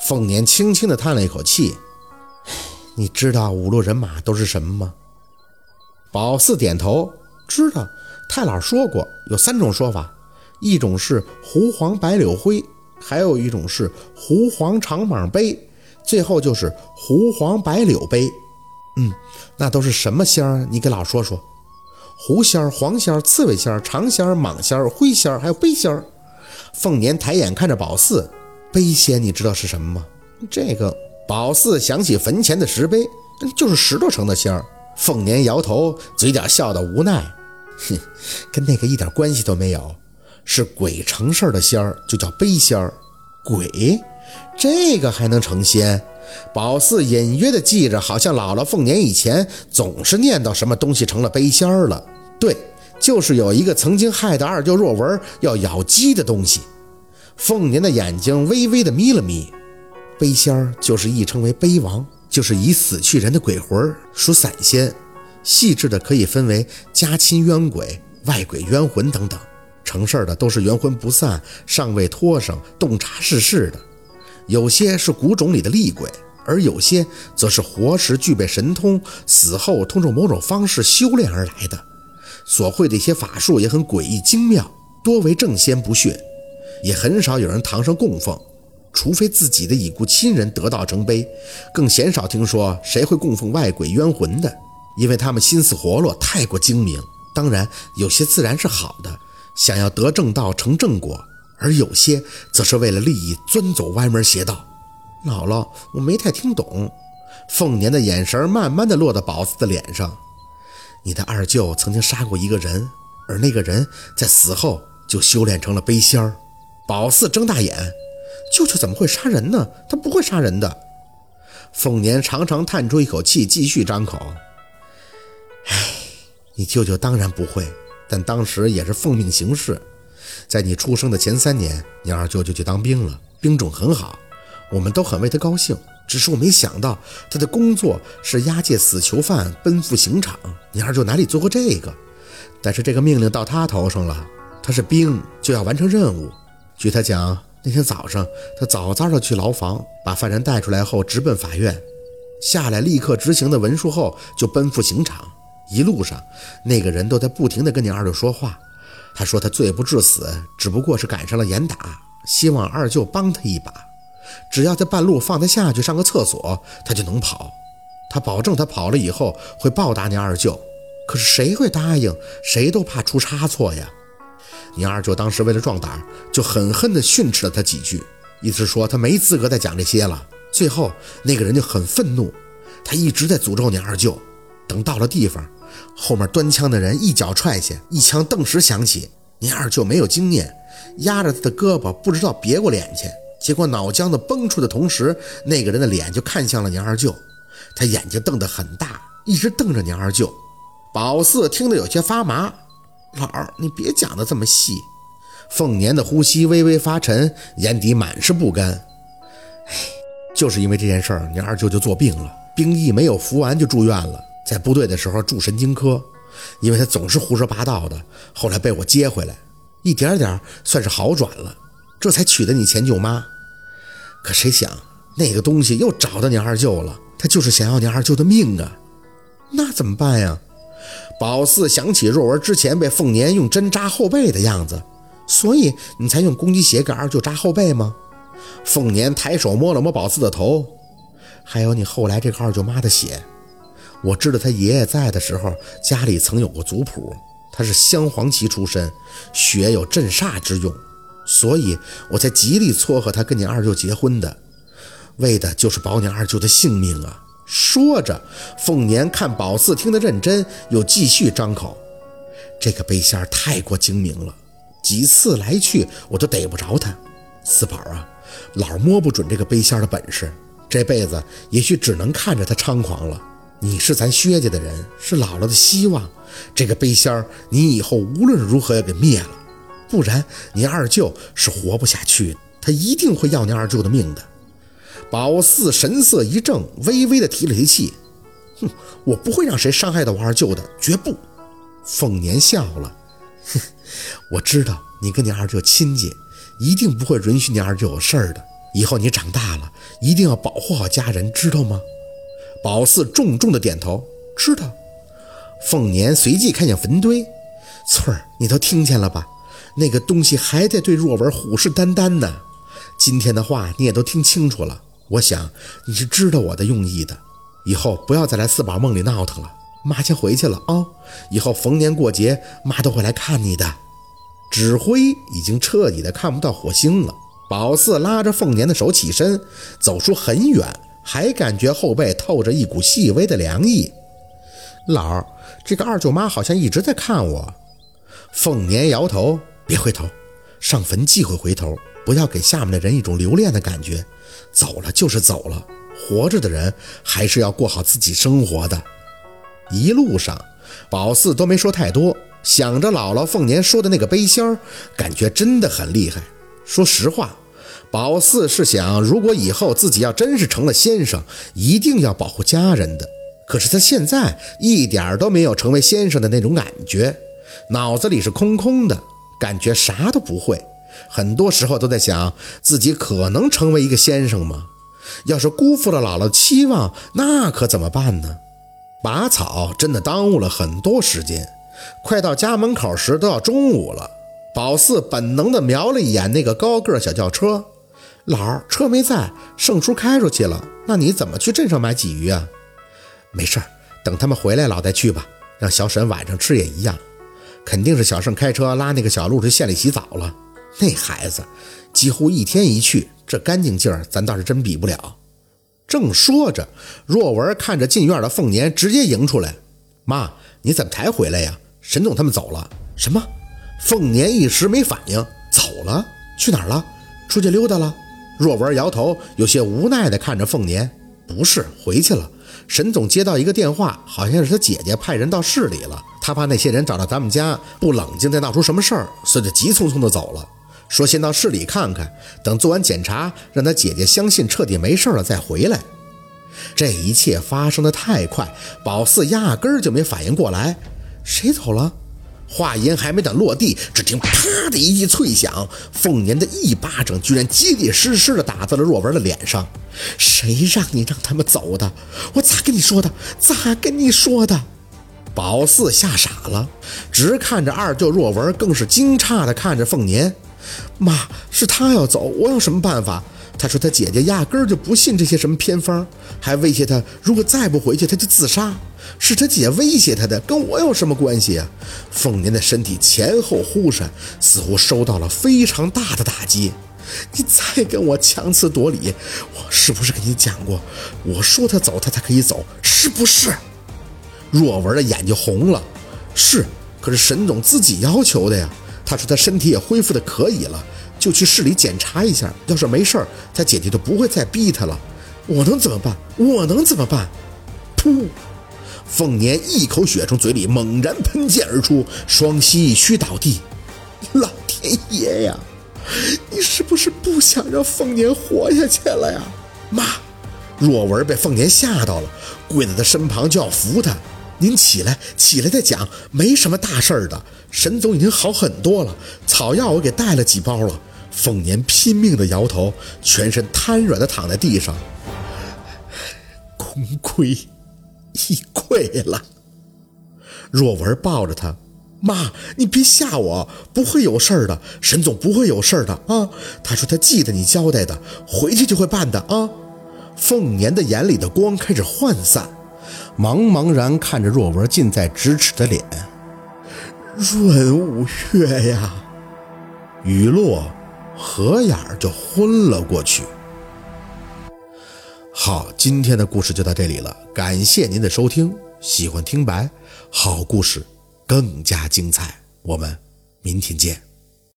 凤年轻轻地叹了一口气：“你知道五路人马都是什么吗？”宝四点头，知道。太老说过有三种说法，一种是狐黄白柳灰，还有一种是狐黄长蟒杯，最后就是狐黄白柳杯。嗯，那都是什么仙儿？你给老说说。狐仙儿、黄仙儿、刺猬仙儿、长仙儿、蟒仙儿、灰仙儿，还有杯仙儿。凤年抬眼看着宝四，杯仙你知道是什么吗？这个宝四想起坟前的石碑，就是石头成的仙儿。凤年摇头，嘴角笑得无奈，哼，跟那个一点关系都没有。是鬼成事儿的仙儿，就叫杯仙儿。鬼，这个还能成仙？宝四隐约的记着，好像姥姥凤年以前总是念叨什么东西成了杯仙儿了。对，就是有一个曾经害得二舅若文要咬鸡的东西。凤年的眼睛微微的眯了眯。杯仙儿就是亦称为杯王，就是已死去人的鬼魂，属散仙，细致的可以分为家亲冤鬼、外鬼冤魂等等。成事儿的都是冤魂不散、尚未脱生、洞察世事的。有些是古种里的厉鬼，而有些则是活时具备神通，死后通过某种方式修炼而来的。所会的一些法术也很诡异精妙，多为正仙不逊，也很少有人堂上供奉，除非自己的已故亲人得道成碑，更鲜少听说谁会供奉外鬼冤魂的，因为他们心思活络，太过精明。当然，有些自然是好的，想要得正道成正果。而有些则是为了利益钻走歪门邪道。姥姥，我没太听懂。凤年的眼神慢慢的落到宝子的脸上。你的二舅曾经杀过一个人，而那个人在死后就修炼成了杯仙儿。宝四睁大眼，舅舅怎么会杀人呢？他不会杀人的。凤年长长叹出一口气，继续张口。唉，你舅舅当然不会，但当时也是奉命行事。在你出生的前三年，你二舅就去当兵了，兵种很好，我们都很为他高兴。只是我没想到他的工作是押解死囚犯奔赴刑场，你二舅哪里做过这个？但是这个命令到他头上了，他是兵，就要完成任务。据他讲，那天早上他早早的去牢房，把犯人带出来后直奔法院，下来立刻执行的文书后就奔赴刑场。一路上，那个人都在不停的跟你二舅说话。他说他罪不至死，只不过是赶上了严打，希望二舅帮他一把。只要在半路放他下去上个厕所，他就能跑。他保证他跑了以后会报答你二舅。可是谁会答应？谁都怕出差错呀。你二舅当时为了壮胆，就狠狠地训斥了他几句，意思说他没资格再讲这些了。最后那个人就很愤怒，他一直在诅咒你二舅。等到了地方。后面端枪的人一脚踹下，一枪顿时响起。你二舅没有经验，压着他的胳膊，不知道别过脸去，结果脑浆子崩出的同时，那个人的脸就看向了你二舅。他眼睛瞪得很大，一直瞪着你二舅。宝四听得有些发麻，老儿，你别讲的这么细。凤年的呼吸微微发沉，眼底满是不甘。哎，就是因为这件事儿，你二舅就做病了，兵役没有服完就住院了。在部队的时候住神经科，因为他总是胡说八道的。后来被我接回来，一点点算是好转了，这才娶的你前舅妈。可谁想那个东西又找到你二舅了，他就是想要你二舅的命啊！那怎么办呀？宝四想起若文之前被凤年用针扎后背的样子，所以你才用公鸡血给二舅扎后背吗？凤年抬手摸了摸宝四的头，还有你后来这个二舅妈的血。我知道他爷爷在的时候，家里曾有过族谱，他是镶黄旗出身，血有镇煞之用，所以我才极力撮合他跟你二舅结婚的，为的就是保你二舅的性命啊！说着，凤年看宝四听得认真，又继续张口：“这个背仙太过精明了，几次来去我都逮不着他。四宝啊，老摸不准这个背仙的本事，这辈子也许只能看着他猖狂了。”你是咱薛家的人，是姥姥的希望。这个背仙儿，你以后无论如何要给灭了，不然你二舅是活不下去，他一定会要你二舅的命的。宝四神色一正，微微的提了提气，哼，我不会让谁伤害到我二舅的，绝不。凤年笑了，哼，我知道你跟你二舅亲近，一定不会允许你二舅有事儿的。以后你长大了，一定要保护好家人，知道吗？宝四重重的点头，知道。凤年随即看向坟堆，翠儿，你都听见了吧？那个东西还在对若文虎视眈眈呢。今天的话你也都听清楚了，我想你是知道我的用意的。以后不要再来四宝梦里闹腾了。妈先回去了啊，以后逢年过节妈都会来看你的。指挥已经彻底的看不到火星了。宝四拉着凤年的手起身，走出很远，还感觉后背透着一股细微的凉意。老儿，这个二舅妈好像一直在看我。凤年摇头，别回头，上坟忌讳回头，不要给下面的人一种留恋的感觉。走了就是走了，活着的人还是要过好自己生活的。一路上，宝四都没说太多。想着姥姥凤年说的那个背仙儿，感觉真的很厉害。说实话，宝四是想，如果以后自己要真是成了先生，一定要保护家人的。可是他现在一点都没有成为先生的那种感觉，脑子里是空空的，感觉啥都不会。很多时候都在想，自己可能成为一个先生吗？要是辜负了姥姥的期望，那可怎么办呢？拔草真的耽误了很多时间。快到家门口时，都要中午了。宝四本能地瞄了一眼那个高个小轿车，老儿车没在，盛叔开出去了。那你怎么去镇上买鲫鱼啊？没事儿，等他们回来，老再去吧。让小沈晚上吃也一样。肯定是小盛开车拉那个小路去县里洗澡了。那孩子几乎一天一去，这干净劲儿咱倒是真比不了。正说着，若文看着进院的凤年，直接迎出来：“妈，你怎么才回来呀？”沈总他们走了，什么？凤年一时没反应，走了？去哪儿了？出去溜达了？若文摇头，有些无奈地看着凤年，不是回去了。沈总接到一个电话，好像是他姐姐派人到市里了，他怕那些人找到咱们家不冷静，再闹出什么事儿，所以就急匆匆地走了。说先到市里看看，等做完检查，让他姐姐相信彻底没事了再回来。这一切发生的太快，宝四压根儿就没反应过来。谁走了？话音还没等落地，只听啪的一记脆响，凤年的一巴掌居然结结实实的打在了若文的脸上。谁让你让他们走的？我咋跟你说的？咋跟你说的？宝四吓傻了，直看着二舅若文，更是惊诧的看着凤年。妈，是他要走，我有什么办法？他说他姐姐压根儿就不信这些什么偏方，还威胁他，如果再不回去，他就自杀。是他姐威胁他的，跟我有什么关系啊？凤年的身体前后忽闪，似乎受到了非常大的打击。你再跟我强词夺理，我是不是跟你讲过？我说他走，他才可以走，是不是？若文的眼睛红了。是，可是沈总自己要求的呀。他说他身体也恢复的可以了，就去市里检查一下。要是没事儿，他姐姐就不会再逼他了。我能怎么办？我能怎么办？噗！凤年一口血从嘴里猛然喷溅而出，双膝一屈倒地。老天爷呀！你是不是不想让凤年活下去了呀？妈！若文被凤年吓到了，跪在他身旁就要扶他。您起来，起来再讲，没什么大事儿的。沈总已经好很多了，草药我给带了几包了。凤年拼命的摇头，全身瘫软的躺在地上。功亏。已溃了。若文抱着他，妈，你别吓我，不会有事儿的，沈总不会有事儿的啊。他说他记得你交代的，回去就会办的啊。凤年的眼里的光开始涣散，茫茫然看着若文近在咫尺的脸。润五月呀，雨落，合眼就昏了过去。好，今天的故事就到这里了，感谢您的收听。喜欢听白，好故事更加精彩，我们明天见。